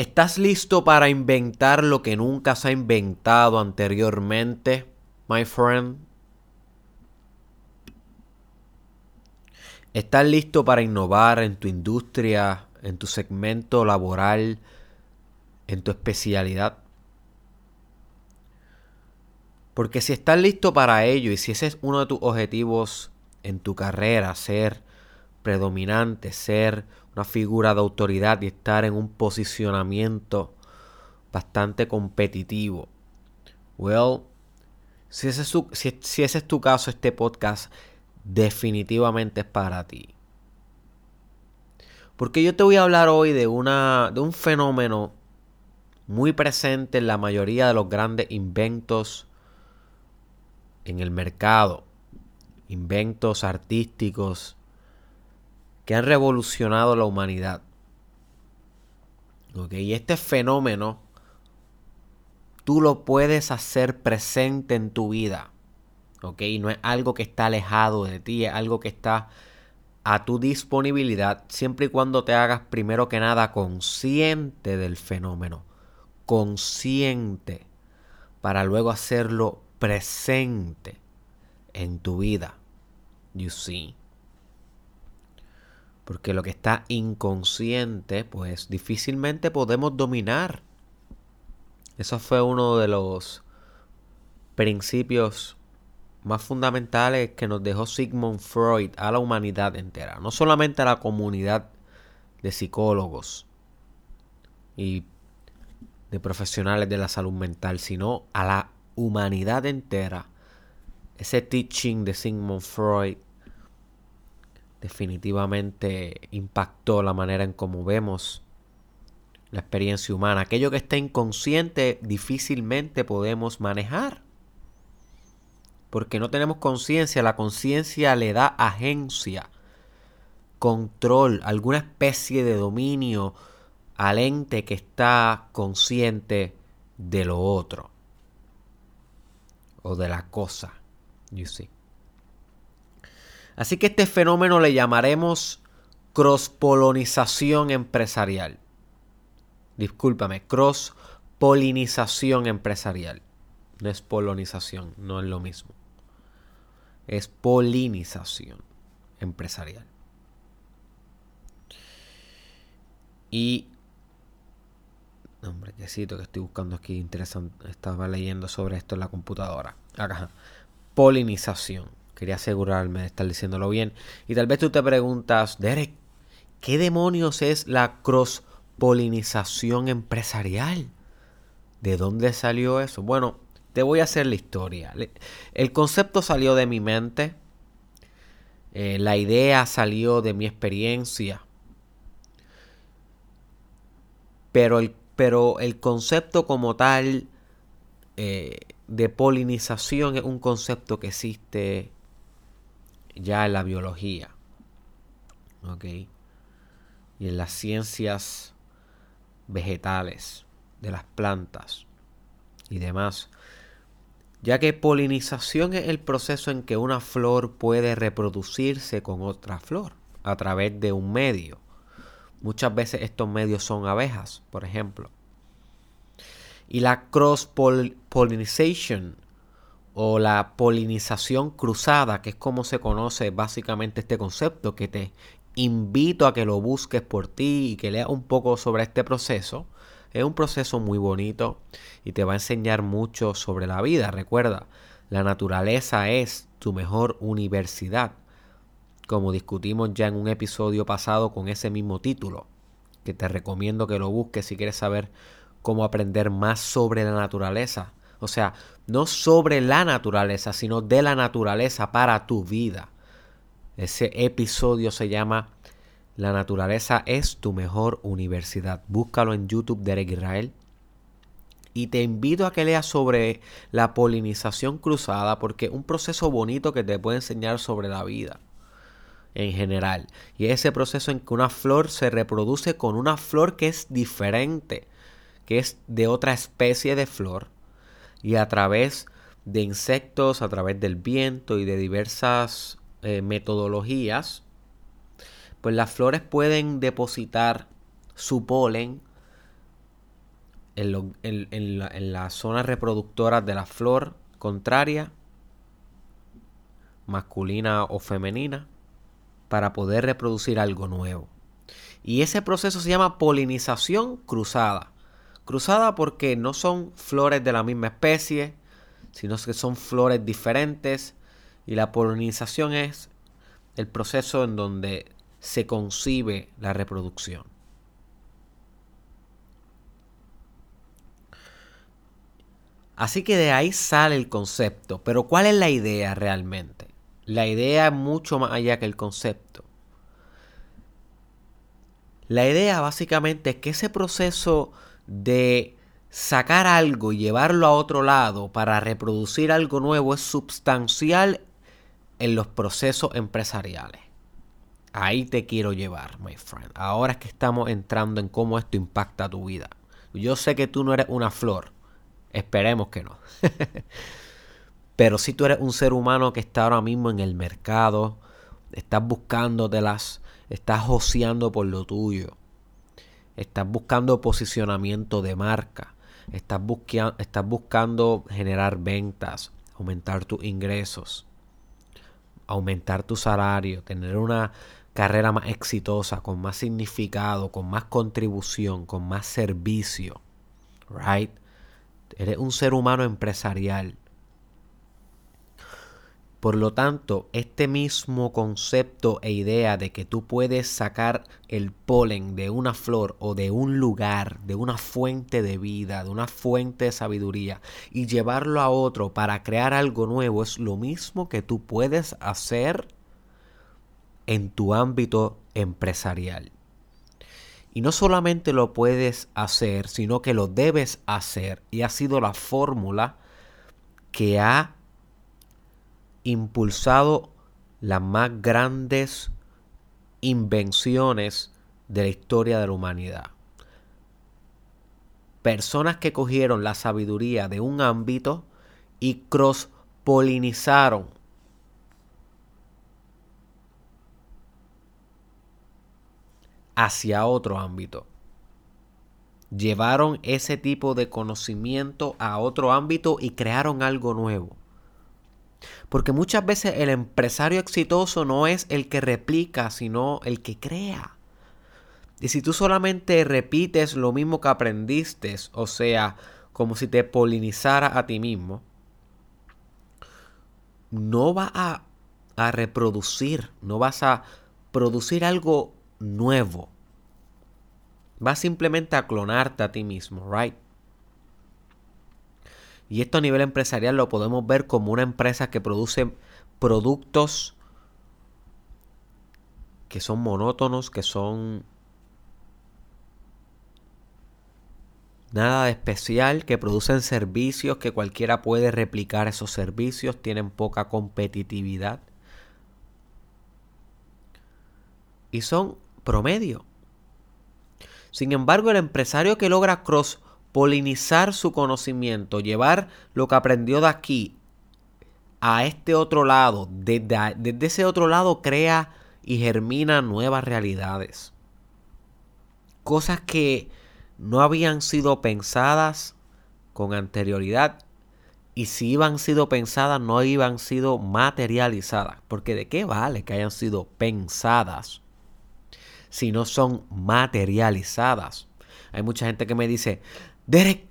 ¿Estás listo para inventar lo que nunca se ha inventado anteriormente, my friend? ¿Estás listo para innovar en tu industria, en tu segmento laboral, en tu especialidad? Porque si estás listo para ello y si ese es uno de tus objetivos en tu carrera, ser predominante, ser una figura de autoridad y estar en un posicionamiento bastante competitivo. Well, si ese, es si, ese es tu caso, este podcast definitivamente es para ti. Porque yo te voy a hablar hoy de, una, de un fenómeno muy presente en la mayoría de los grandes inventos en el mercado. Inventos artísticos, que han revolucionado la humanidad. Y este fenómeno tú lo puedes hacer presente en tu vida. ¿ok? No es algo que está alejado de ti, es algo que está a tu disponibilidad siempre y cuando te hagas primero que nada consciente del fenómeno. Consciente para luego hacerlo presente en tu vida. You see. Porque lo que está inconsciente, pues difícilmente podemos dominar. Eso fue uno de los principios más fundamentales que nos dejó Sigmund Freud a la humanidad entera. No solamente a la comunidad de psicólogos y de profesionales de la salud mental, sino a la humanidad entera. Ese teaching de Sigmund Freud definitivamente impactó la manera en cómo vemos la experiencia humana. Aquello que está inconsciente difícilmente podemos manejar. Porque no tenemos conciencia. La conciencia le da agencia, control, alguna especie de dominio al ente que está consciente de lo otro. O de la cosa. You see. Así que este fenómeno le llamaremos cross-polinización empresarial. Discúlpame, cross-polinización empresarial. No es polonización, no es lo mismo. Es polinización empresarial. Y Hombre, qué cito que estoy buscando aquí interesante. Estaba leyendo sobre esto en la computadora. Acá. Polinización. Quería asegurarme de estar diciéndolo bien. Y tal vez tú te preguntas, Derek, ¿qué demonios es la cross-polinización empresarial? ¿De dónde salió eso? Bueno, te voy a hacer la historia. El concepto salió de mi mente. Eh, la idea salió de mi experiencia. Pero el, pero el concepto como tal eh, de polinización es un concepto que existe ya en la biología. ¿Ok? Y en las ciencias vegetales, de las plantas y demás. Ya que polinización es el proceso en que una flor puede reproducirse con otra flor a través de un medio. Muchas veces estos medios son abejas, por ejemplo. Y la cross pollination o la polinización cruzada, que es como se conoce básicamente este concepto, que te invito a que lo busques por ti y que leas un poco sobre este proceso. Es un proceso muy bonito y te va a enseñar mucho sobre la vida. Recuerda, la naturaleza es tu mejor universidad, como discutimos ya en un episodio pasado con ese mismo título, que te recomiendo que lo busques si quieres saber cómo aprender más sobre la naturaleza o sea, no sobre la naturaleza, sino de la naturaleza para tu vida. Ese episodio se llama La naturaleza es tu mejor universidad. Búscalo en YouTube de Eric Israel. Y te invito a que leas sobre la polinización cruzada porque es un proceso bonito que te puede enseñar sobre la vida en general. Y ese proceso en que una flor se reproduce con una flor que es diferente, que es de otra especie de flor y a través de insectos, a través del viento y de diversas eh, metodologías, pues las flores pueden depositar su polen en, la, en las zonas reproductoras de la flor contraria, masculina o femenina, para poder reproducir algo nuevo. Y ese proceso se llama polinización cruzada. Cruzada porque no son flores de la misma especie, sino que son flores diferentes. Y la polinización es el proceso en donde se concibe la reproducción. Así que de ahí sale el concepto. Pero ¿cuál es la idea realmente? La idea es mucho más allá que el concepto. La idea básicamente es que ese proceso de sacar algo y llevarlo a otro lado para reproducir algo nuevo es sustancial en los procesos empresariales. Ahí te quiero llevar, my friend. Ahora es que estamos entrando en cómo esto impacta tu vida. Yo sé que tú no eres una flor. Esperemos que no. Pero si tú eres un ser humano que está ahora mismo en el mercado, estás buscándotelas Estás joseando por lo tuyo. Estás buscando posicionamiento de marca. Estás, buscando generar ventas, aumentar tus ingresos, aumentar tu salario, tener una carrera más exitosa, con más significado, con más contribución, con más servicio. Right? Eres un ser humano empresarial. Por lo tanto, este mismo concepto e idea de que tú puedes sacar el polen de una flor o de un lugar, de una fuente de vida, de una fuente de sabiduría y llevarlo a otro para crear algo nuevo es lo mismo que tú puedes hacer en tu ámbito empresarial. Y no solamente lo puedes hacer, sino que lo debes hacer. Y ha sido la fórmula que ha impulsado las más grandes invenciones de la historia de la humanidad. Personas que cogieron la sabiduría de un ámbito y cross-polinizaron hacia otro ámbito. Llevaron ese tipo de conocimiento a otro ámbito y crearon algo nuevo. Porque muchas veces el empresario exitoso no es el que replica, sino el que crea. Y si tú solamente repites lo mismo que aprendiste, o sea, como si te polinizara a ti mismo, no vas a, reproducir, no vas a producir algo nuevo. Vas simplemente a clonarte a ti mismo, right? Y esto a nivel empresarial lo podemos ver como una empresa que produce productos que son monótonos, que son nada de especial, que producen servicios que cualquiera puede replicar esos servicios, tienen poca competitividad y son promedio. Sin embargo, el empresario que logra cross polinizar su conocimiento, llevar lo que aprendió de aquí a este otro lado, desde, desde ese otro lado crea y germina nuevas realidades. Cosas que no habían sido pensadas con anterioridad y si iban sido pensadas no iban sido materializadas. Porque de qué vale que hayan sido pensadas si no son materializadas. Hay mucha gente que me dice, Derek,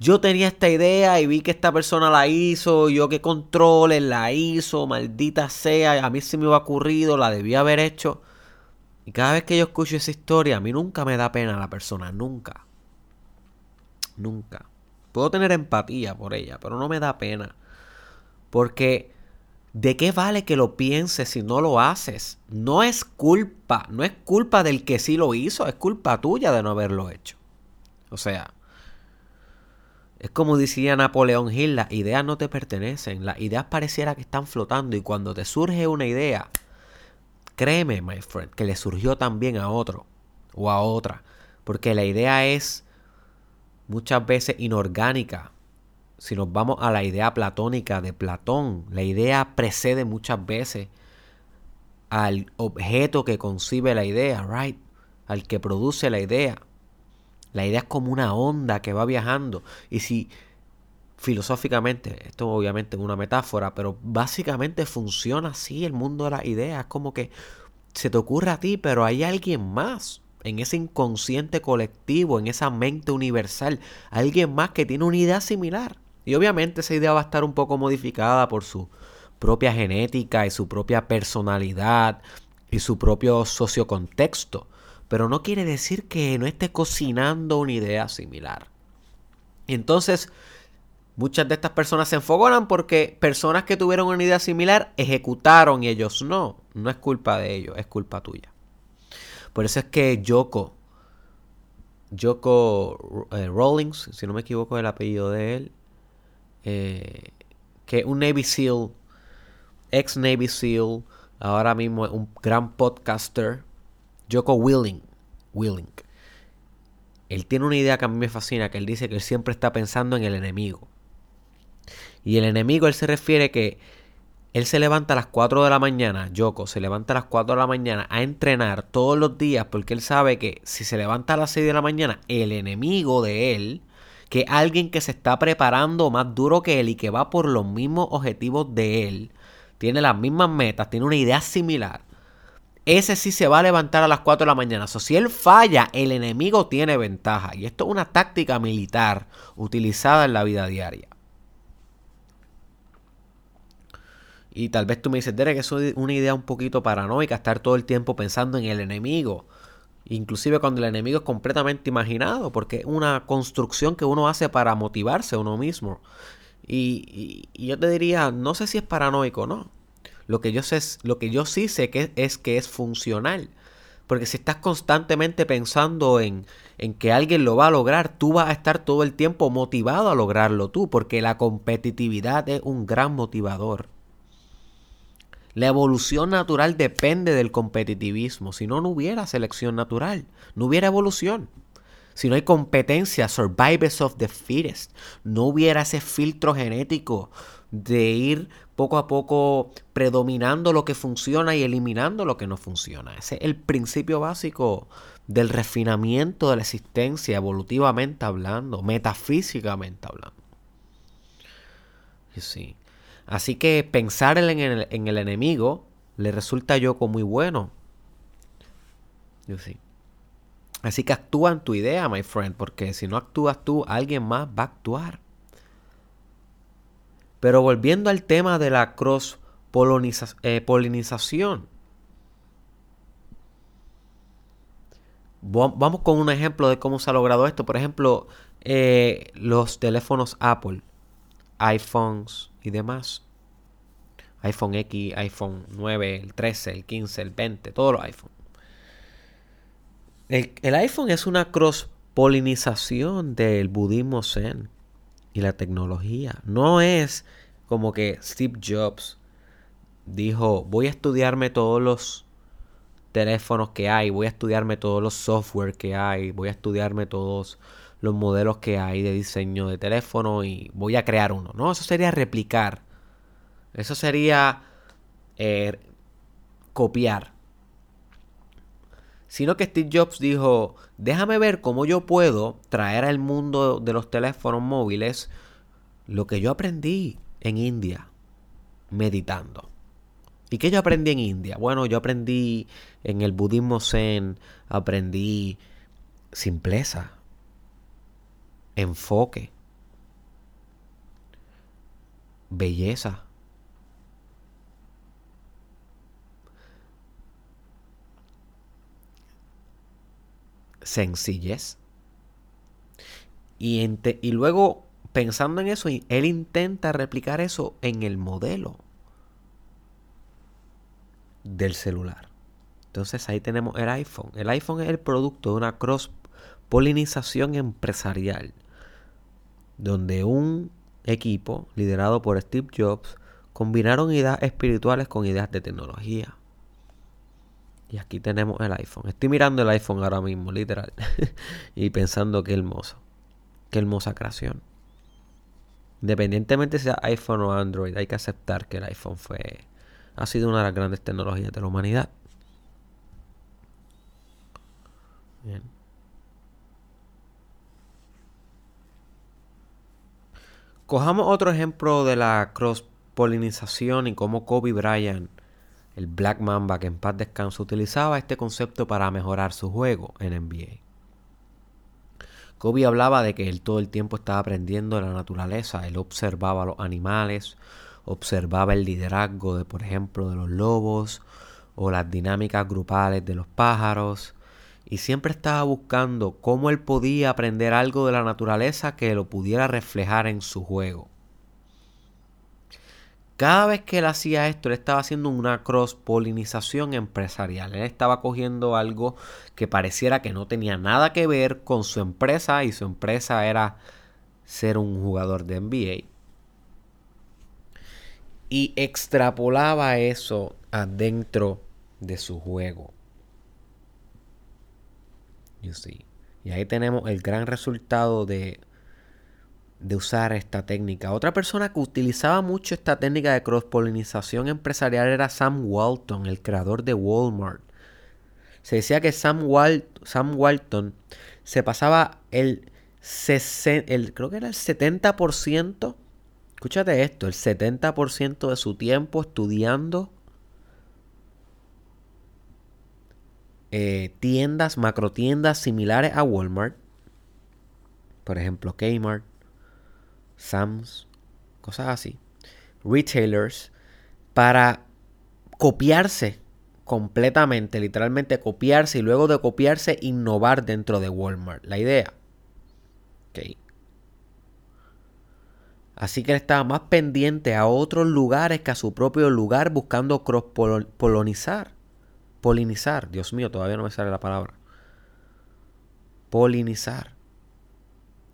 yo tenía esta idea y vi que esta persona la hizo, yo que controle, la hizo, maldita sea, a mí se me ha ocurrido, la debía haber hecho. Y cada vez que yo escucho esa historia, a mí nunca me da pena la persona, nunca. Nunca. Puedo tener empatía por ella, pero no me da pena. Porque ¿de qué vale que lo pienses si no lo haces? No es culpa, no es culpa del que sí lo hizo, es culpa tuya de no haberlo hecho. O sea, es como decía Napoleón Hill, las ideas no te pertenecen, las ideas pareciera que están flotando y cuando te surge una idea, créeme, my friend, que le surgió también a otro o a otra, porque la idea es muchas veces inorgánica. Si nos vamos a la idea platónica de Platón, la idea precede muchas veces al objeto que concibe la idea, right? Al que produce la idea. La idea es como una onda que va viajando. Y si filosóficamente, esto obviamente es una metáfora, pero básicamente funciona así el mundo de las ideas. Como que se te ocurre a ti, pero hay alguien más en ese inconsciente colectivo, en esa mente universal, alguien más que tiene una idea similar. Y obviamente esa idea va a estar un poco modificada por su propia genética y su propia personalidad y su propio sociocontexto. Pero no quiere decir que no esté cocinando una idea similar. Entonces, muchas de estas personas se enfogonan porque personas que tuvieron una idea similar ejecutaron y ellos no. No es culpa de ellos, es culpa tuya. Por eso es que Yoko, Yoko eh, Rawlings, si no me equivoco el apellido de él, eh, que un Navy SEAL, ex Navy SEAL, ahora mismo un gran podcaster, Joko Willing, Willing. Él tiene una idea que a mí me fascina, que él dice que él siempre está pensando en el enemigo. Y el enemigo, él se refiere que él se levanta a las 4 de la mañana, Yoko se levanta a las 4 de la mañana a entrenar todos los días porque él sabe que si se levanta a las 6 de la mañana, el enemigo de él, que alguien que se está preparando más duro que él y que va por los mismos objetivos de él, tiene las mismas metas, tiene una idea similar. Ese sí se va a levantar a las 4 de la mañana. O si él falla, el enemigo tiene ventaja. Y esto es una táctica militar utilizada en la vida diaria. Y tal vez tú me dices, Derek, eso es una idea un poquito paranoica, estar todo el tiempo pensando en el enemigo. Inclusive cuando el enemigo es completamente imaginado, porque es una construcción que uno hace para motivarse a uno mismo. Y, yo te diría, no sé si es paranoico o no. Lo que yo sé, lo que yo sí sé que es que es funcional. Porque si estás constantemente pensando en, en que alguien lo va a lograr, tú vas a estar todo el tiempo motivado a lograrlo tú, porque la competitividad es un gran motivador. La evolución natural depende del competitivismo. Si no, no hubiera selección natural, no hubiera evolución. Si no hay competencia, survivors of the fittest, no hubiera ese filtro genético de ir poco a poco predominando lo que funciona y eliminando lo que no funciona. Ese es el principio básico del refinamiento de la existencia, evolutivamente hablando, metafísicamente hablando. Sí. Así que pensar en el, en el enemigo le resulta a Yoko muy bueno. Sí. Así que actúa en tu idea, my friend, porque si no actúas tú, alguien más va a actuar. Pero volviendo al tema de la cross eh, polinización. Vamos con un ejemplo de cómo se ha logrado esto. Por ejemplo, eh, los teléfonos Apple, iPhones, y demás. iPhone X, iPhone 9, el 13, el 15, el 20, todos los iPhones. El, iPhone es una cross-polinización del budismo zen y la tecnología. No es como que Steve Jobs dijo, voy a estudiarme todos los teléfonos que hay, voy a estudiarme todos los software que hay, voy a estudiarme todos los modelos que hay de diseño de teléfono y voy a crear uno. No, eso sería replicar. Eso sería eh, copiar. Sino que Steve Jobs dijo, déjame ver cómo yo puedo traer al mundo de los teléfonos móviles lo que yo aprendí en India, meditando. ¿Y qué yo aprendí en India? Bueno, yo aprendí en el budismo zen, aprendí simpleza, enfoque, belleza. Sencillez. Y, y luego, pensando en eso, él intenta replicar eso en el modelo del celular. Entonces ahí tenemos el iPhone. El iPhone es el producto de una cross polinización empresarial donde un equipo liderado por Steve Jobs combinaron ideas espirituales con ideas de tecnología. Y aquí tenemos el iPhone. Estoy mirando el iPhone ahora mismo, literal. y pensando qué hermoso. Qué hermosa creación. Independientemente sea iPhone o Android, hay que aceptar que el iPhone fue. Ha sido una de las grandes tecnologías de la humanidad. Bien. Cojamos otro ejemplo de la cross-polinización y cómo Kobe Bryant el Black Mamba que en paz descanso, utilizaba este concepto para mejorar su juego en NBA. Kobe hablaba de que él todo el tiempo estaba aprendiendo de la naturaleza. Él observaba los animales, observaba el liderazgo de, por ejemplo, de los lobos o las dinámicas grupales de los pájaros. Y siempre estaba buscando cómo él podía aprender algo de la naturaleza que lo pudiera reflejar en su juego. Cada vez que él hacía esto, él estaba haciendo una cross-polinización empresarial. Él estaba cogiendo algo que pareciera que no tenía nada que ver con su empresa y su empresa era ser un jugador de NBA. Y extrapolaba eso adentro de su juego. Y ahí tenemos el gran resultado de de usar esta técnica. Otra persona que utilizaba mucho esta técnica de cross-polinización empresarial era Sam Walton, el creador de Walmart. Se decía que Sam, Sam Walton se pasaba el, el, creo que era el 70%, escúchate esto, el 70% de su tiempo estudiando eh, tiendas, macro tiendas similares a Walmart. Por ejemplo, Kmart, Sams, cosas así, retailers, para copiarse completamente, literalmente copiarse y luego de copiarse innovar dentro de Walmart. La idea. Okay. Así que él estaba más pendiente a otros lugares que a su propio lugar buscando cross-polonizar. Polinizar. Dios mío, todavía no me sale la palabra. Polinizar.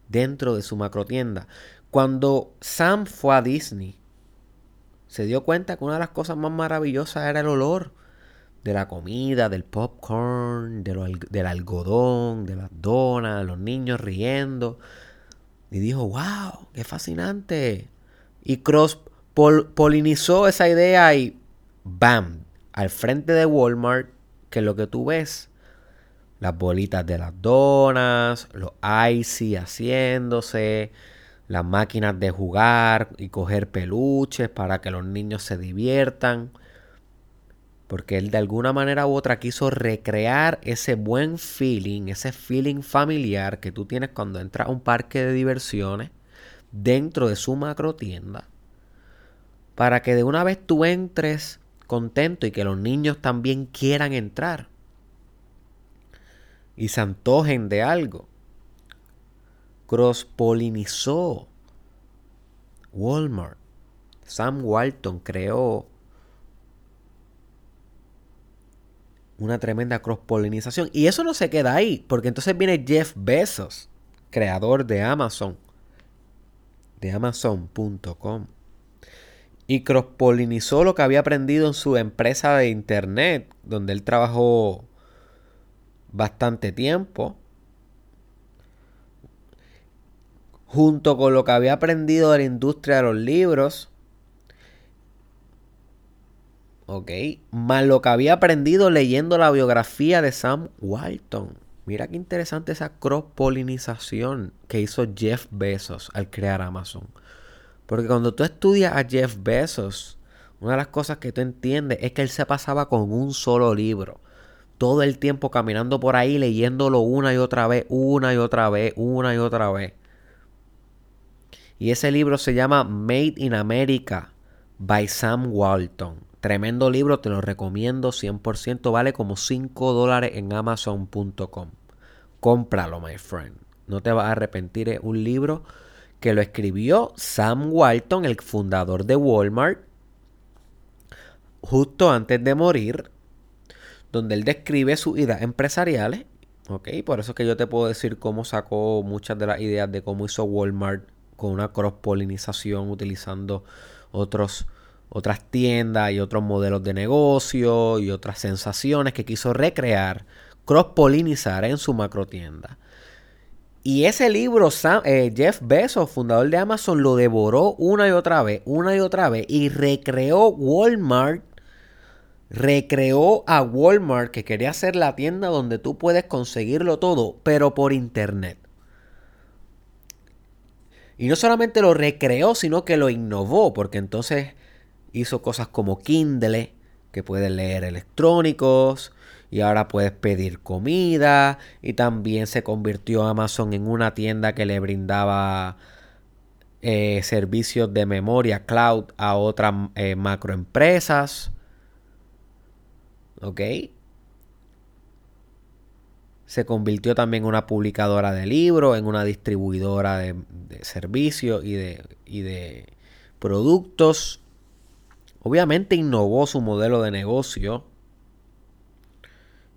Dentro de su macro tienda. Cuando Sam fue a Disney, se dio cuenta que una de las cosas más maravillosas era el olor de la comida, del popcorn, del algodón, de las donas, los niños riendo. Y dijo, wow, qué fascinante. Y Cross polinizó esa idea y ¡bam! Al frente de Walmart, que es lo que tú ves, las bolitas de las donas, los icy haciéndose, las máquinas de jugar y coger peluches para que los niños se diviertan. Porque él de alguna manera u otra quiso recrear ese buen feeling, ese feeling familiar que tú tienes cuando entras a un parque de diversiones dentro de su macro tienda. Para que de una vez tú entres contento y que los niños también quieran entrar. Y se antojen de algo cross-polinizó Walmart. Sam Walton creó una tremenda cross-polinización. Y eso no se queda ahí, porque entonces viene Jeff Bezos, creador de Amazon, de Amazon.com. Y cross-polinizó lo que había aprendido en su empresa de internet, donde él trabajó bastante tiempo. Junto con lo que había aprendido de la industria de los libros, ok, más lo que había aprendido leyendo la biografía de Sam Walton. Mira qué interesante esa cross-polinización que hizo Jeff Bezos al crear Amazon. Porque cuando tú estudias a Jeff Bezos, una de las cosas que tú entiendes es que él se pasaba con un solo libro. Todo el tiempo caminando por ahí leyéndolo una y otra vez, una y otra vez, una y otra vez. Y ese libro se llama Made in America by Sam Walton. Tremendo libro, te lo recomiendo 100%. Vale como 5 dólares en amazon.com. Cómpralo, my friend. No te vas a arrepentir. Es un libro que lo escribió Sam Walton, el fundador de Walmart, justo antes de morir, donde él describe sus ideas empresariales. Ok, por eso es que yo te puedo decir cómo sacó muchas de las ideas de cómo hizo Walmart con una cross-polinización utilizando otros, otras tiendas y otros modelos de negocio y otras sensaciones que quiso recrear, cross-polinizar en su macro tienda. Y ese libro, eh, Jeff Bezos, fundador de Amazon, lo devoró una y otra vez, una y otra vez, y recreó Walmart, recreó a Walmart, que quería ser la tienda donde tú puedes conseguirlo todo, pero por internet. Y no solamente lo recreó, sino que lo innovó, porque entonces hizo cosas como Kindle, que puedes leer electrónicos, y ahora puedes pedir comida, y también se convirtió Amazon en una tienda que le brindaba eh, servicios de memoria cloud a otras eh, macroempresas. ¿Ok? Se convirtió también en una publicadora de libros, en una distribuidora de, servicios y de, y de productos. Obviamente innovó su modelo de negocio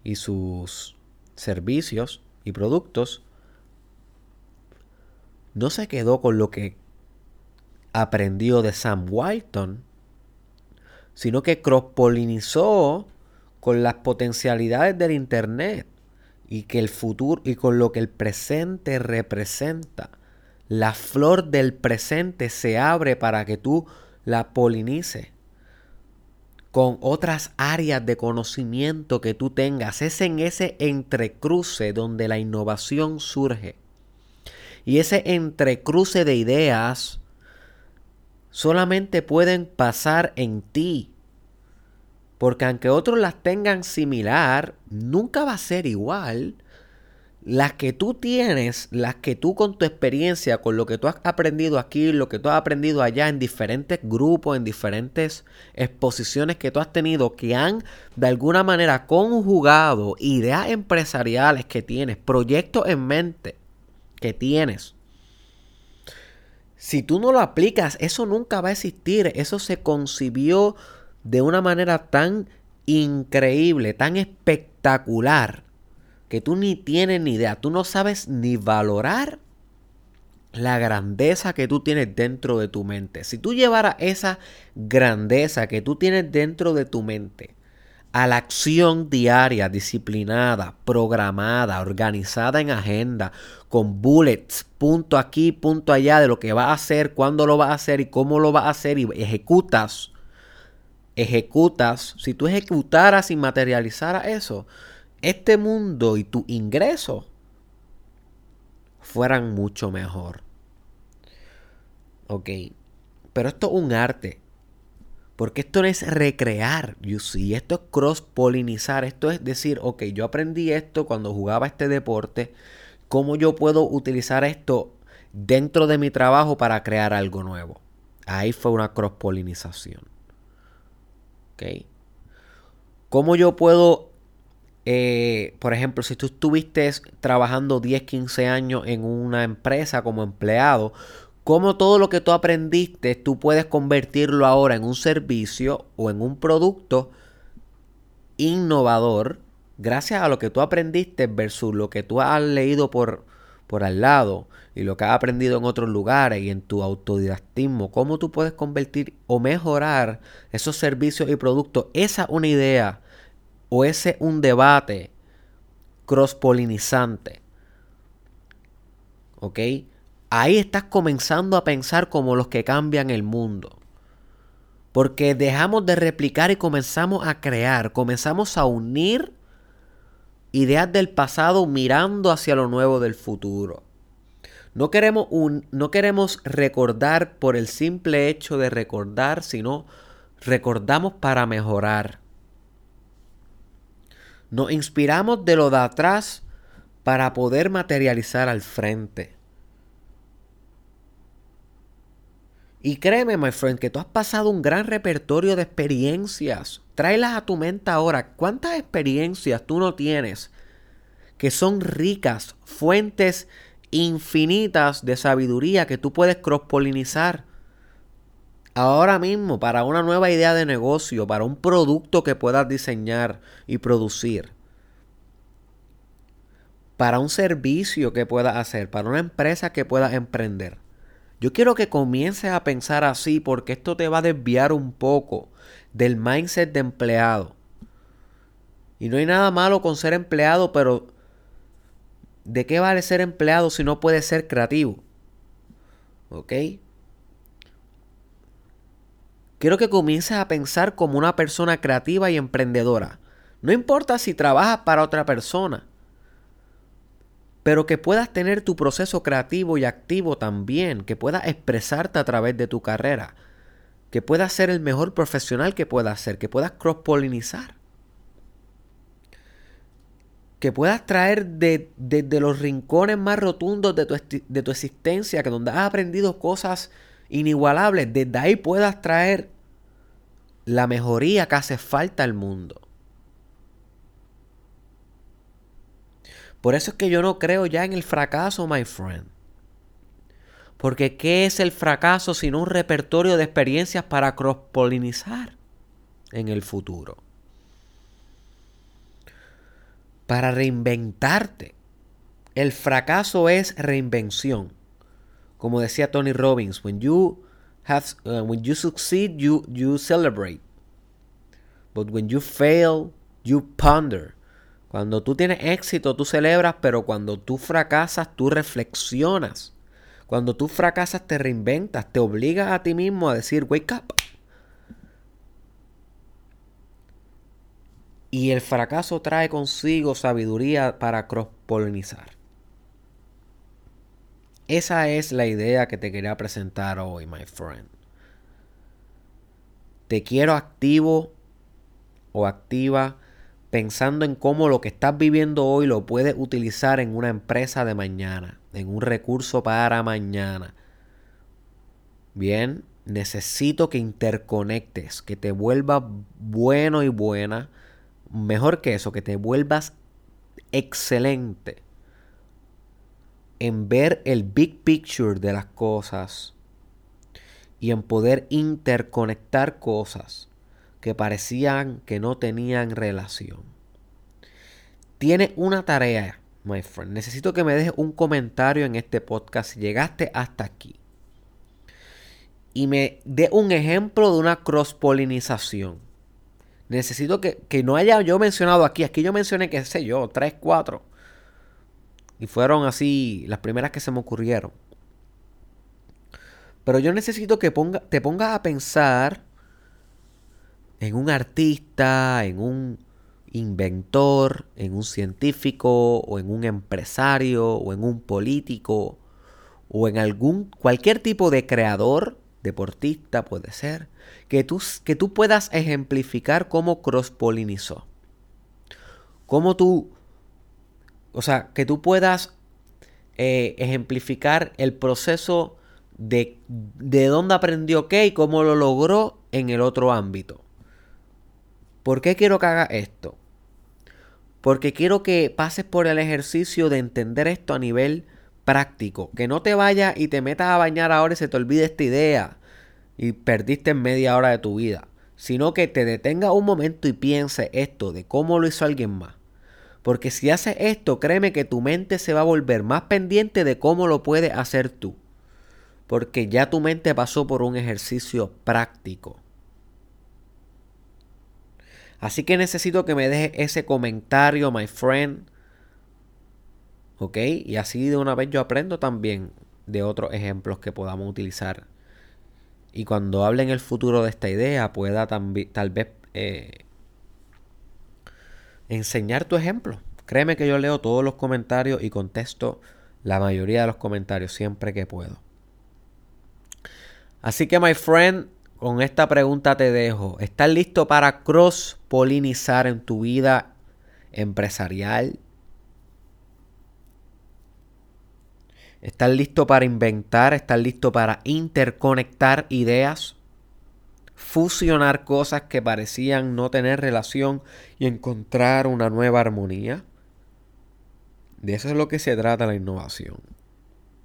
y sus servicios y productos. No se quedó con lo que aprendió de Sam Walton, sino que cross-polinizó con las potencialidades del Internet y que el futuro y con lo que el presente representa. La flor del presente se abre para que tú la polinices con otras áreas de conocimiento que tú tengas. Es en ese entrecruce donde la innovación surge. Y ese entrecruce de ideas solamente pueden pasar en ti. Porque aunque otros las tengan similar, nunca va a ser igual. Las que tú tienes, las que tú con tu experiencia, con lo que tú has aprendido aquí, lo que tú has aprendido allá en diferentes grupos, en diferentes exposiciones que tú has tenido, que han de alguna manera conjugado ideas empresariales que tienes, proyectos en mente que tienes, si tú no lo aplicas, eso nunca va a existir. Eso se concibió de una manera tan increíble, tan espectacular, que tú ni tienes ni idea. Tú no sabes ni valorar la grandeza que tú tienes dentro de tu mente. Si tú llevaras esa grandeza que tú tienes dentro de tu mente a la acción diaria, disciplinada, programada, organizada en agenda, con bullets, punto aquí, punto allá, de lo que va a hacer, cuándo lo va a hacer y cómo lo va a hacer y ejecutas, ejecutas, si tú ejecutaras y materializaras eso, este mundo y tu ingreso fueran mucho mejor. Ok, pero esto es un arte. Porque esto no es recrear, you. Esto es cross-polinizar. Esto es decir, ok, yo aprendí esto cuando jugaba este deporte. ¿Cómo yo puedo utilizar esto dentro de mi trabajo para crear algo nuevo? Ahí fue una cross-polinización. ¿Cómo yo puedo, eh, por ejemplo, si tú estuviste trabajando 10, 15 años en una empresa como empleado, cómo todo lo que tú aprendiste tú puedes convertirlo ahora en un servicio o en un producto innovador gracias a lo que tú aprendiste versus lo que tú has leído por, por al lado y lo que has aprendido en otros lugares y en tu autodidactismo, cómo tú puedes convertir o mejorar esos servicios y productos. Esa es una idea o ese un debate cross-polinizante. ¿Ok? ahí estás comenzando a pensar como los que cambian el mundo. Porque dejamos de replicar y comenzamos a crear, comenzamos a unir ideas del pasado mirando hacia lo nuevo del futuro. No queremos, un, no queremos recordar por el simple hecho de recordar, sino recordamos para mejorar. Nos inspiramos de lo de atrás para poder materializar al frente. Y créeme, my friend, que tú has pasado un gran repertorio de experiencias. Tráelas a tu mente ahora. ¿Cuántas experiencias tú no tienes que son ricas, fuentes infinitas de sabiduría que tú puedes cross-polinizar? Ahora mismo, para una nueva idea de negocio, para un producto que puedas diseñar y producir, para un servicio que puedas hacer, para una empresa que puedas emprender. Yo quiero que comiences a pensar así porque esto te va a desviar un poco del mindset de empleado. Y no hay nada malo con ser empleado, pero ¿de qué vale ser empleado si no puedes ser creativo? ¿Ok? Quiero que comiences a pensar como una persona creativa y emprendedora. No importa si trabajas para otra persona. pero que puedas tener tu proceso creativo y activo también, que puedas expresarte a través de tu carrera, que puedas ser el mejor profesional que puedas ser, que puedas cross-polinizar, que puedas traer desde de, los rincones más rotundos de tu, de tu existencia, que donde has aprendido cosas inigualables, desde ahí puedas traer la mejoría que hace falta al mundo. Por eso es que yo no creo ya en el fracaso, my friend. Porque ¿qué es el fracaso sino un repertorio de experiencias para cross-polinizar en el futuro? Para reinventarte. El fracaso es reinvención. Como decía Tony Robbins, when you have uh, when you succeed you you celebrate. But when you fail, you ponder. Cuando tú tienes éxito, tú celebras, pero cuando tú fracasas, tú reflexionas. Cuando tú fracasas, te reinventas, te obligas a ti mismo a decir, wake up. Y el fracaso trae consigo sabiduría para cross-polinizar. Esa es la idea que te quería presentar hoy, my friend. Te quiero activo o activa pensando en cómo lo que estás viviendo hoy lo puedes utilizar en una empresa de mañana, en un recurso para mañana. Bien, necesito que interconectes, que te vuelvas bueno y buena, mejor que eso, que te vuelvas excelente en ver el big picture de las cosas y en poder interconectar cosas que parecían que no tenían relación. Tiene una tarea, my friend. Necesito que me dejes un comentario en este podcast si llegaste hasta aquí. Y me dé un ejemplo de una cross-polinización. Necesito que, que, no haya yo mencionado aquí. Aquí yo mencioné, qué sé yo, tres, cuatro. Y fueron así las primeras que se me ocurrieron. Pero yo necesito que ponga, te pongas a pensar en un artista, en un inventor, en un científico o en un empresario o en un político o en algún cualquier tipo de creador, deportista puede ser, que tú, que tú puedas ejemplificar cómo cross-polinizó. Cómo tú, o sea, que tú puedas eh, ejemplificar el proceso de, de dónde aprendió qué y cómo lo logró en el otro ámbito. ¿Por qué quiero que haga esto? Porque quiero que pases por el ejercicio de entender esto a nivel práctico. Que no te vayas y te metas a bañar ahora y se te olvide esta idea y perdiste media hora de tu vida. Sino que te detenga un momento y piense esto de cómo lo hizo alguien más. Porque si haces esto, créeme que tu mente se va a volver más pendiente de cómo lo puedes hacer tú. Porque ya tu mente pasó por un ejercicio práctico. Así que necesito que me dejes ese comentario, my friend. ¿Ok? Y así de una vez yo aprendo también de otros ejemplos que podamos utilizar. Y cuando hable en el futuro de esta idea, pueda tal vez eh, enseñar tu ejemplo. Créeme que yo leo todos los comentarios y contesto la mayoría de los comentarios siempre que puedo. Así que, my friend, con esta pregunta te dejo. ¿Estás listo para cross-polinizar en tu vida empresarial? ¿Estás listo para inventar? ¿Estás listo para interconectar ideas? Fusionar cosas que parecían no tener relación y encontrar una nueva armonía. De eso es lo que se trata la innovación.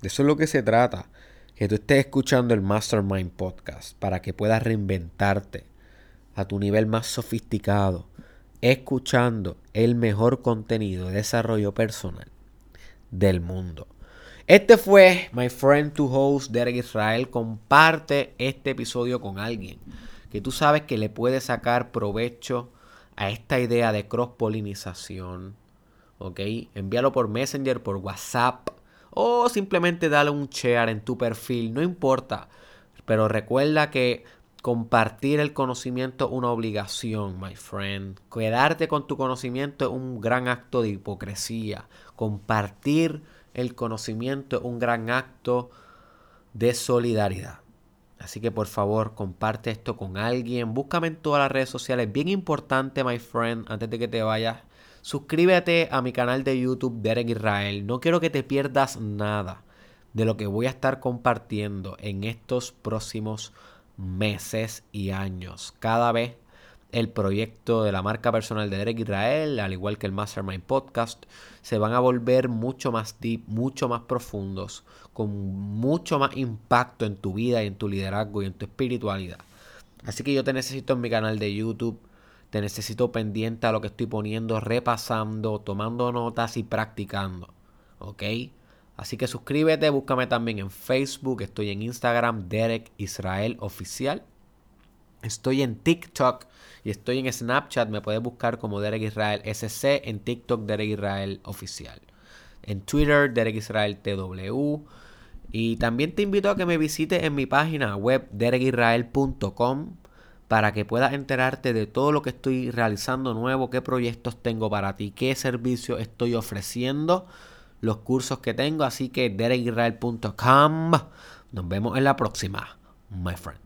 De eso es lo que se trata que tú estés escuchando el Mastermind Podcast para que puedas reinventarte a tu nivel más sofisticado, escuchando el mejor contenido de desarrollo personal del mundo. Este fue My Friend to Host Derek Israel. Comparte este episodio con alguien que tú sabes que le puede sacar provecho a esta idea de cross-polinización. ¿Ok? Envíalo por Messenger, por WhatsApp o simplemente dale un share en tu perfil, no importa. Pero recuerda que compartir el conocimiento es una obligación, my friend. Quedarte con tu conocimiento es un gran acto de hipocresía. Compartir el conocimiento es un gran acto de solidaridad. Así que por favor, comparte esto con alguien. Búscame en todas las redes sociales. Bien importante, my friend, antes de que te vayas. Suscríbete a mi canal de YouTube, Derek Israel. No quiero que te pierdas nada de lo que voy a estar compartiendo en estos próximos meses y años. Cada vez el proyecto de la marca personal de Derek Israel, al igual que el Mastermind Podcast, se van a volver mucho más deep, mucho más profundos, con mucho más impacto en tu vida y en tu liderazgo y en tu espiritualidad. Así que yo te necesito en mi canal de YouTube, te necesito pendiente a lo que estoy poniendo, repasando, tomando notas y practicando. ¿Ok? Así que suscríbete, búscame también en Facebook, estoy en Instagram, Derek Israel Oficial. Estoy en TikTok y estoy en Snapchat. Me puedes buscar como Derek Israel SC. En TikTok, Derek Israel Oficial. En Twitter, Derek Israel TW. Y también te invito a que me visites en mi página web derekisrael.com para que puedas enterarte de todo lo que estoy realizando nuevo, qué proyectos tengo para ti, qué servicios estoy ofreciendo, los cursos que tengo. Así que derekisrael.com. Nos vemos en la próxima, my friend.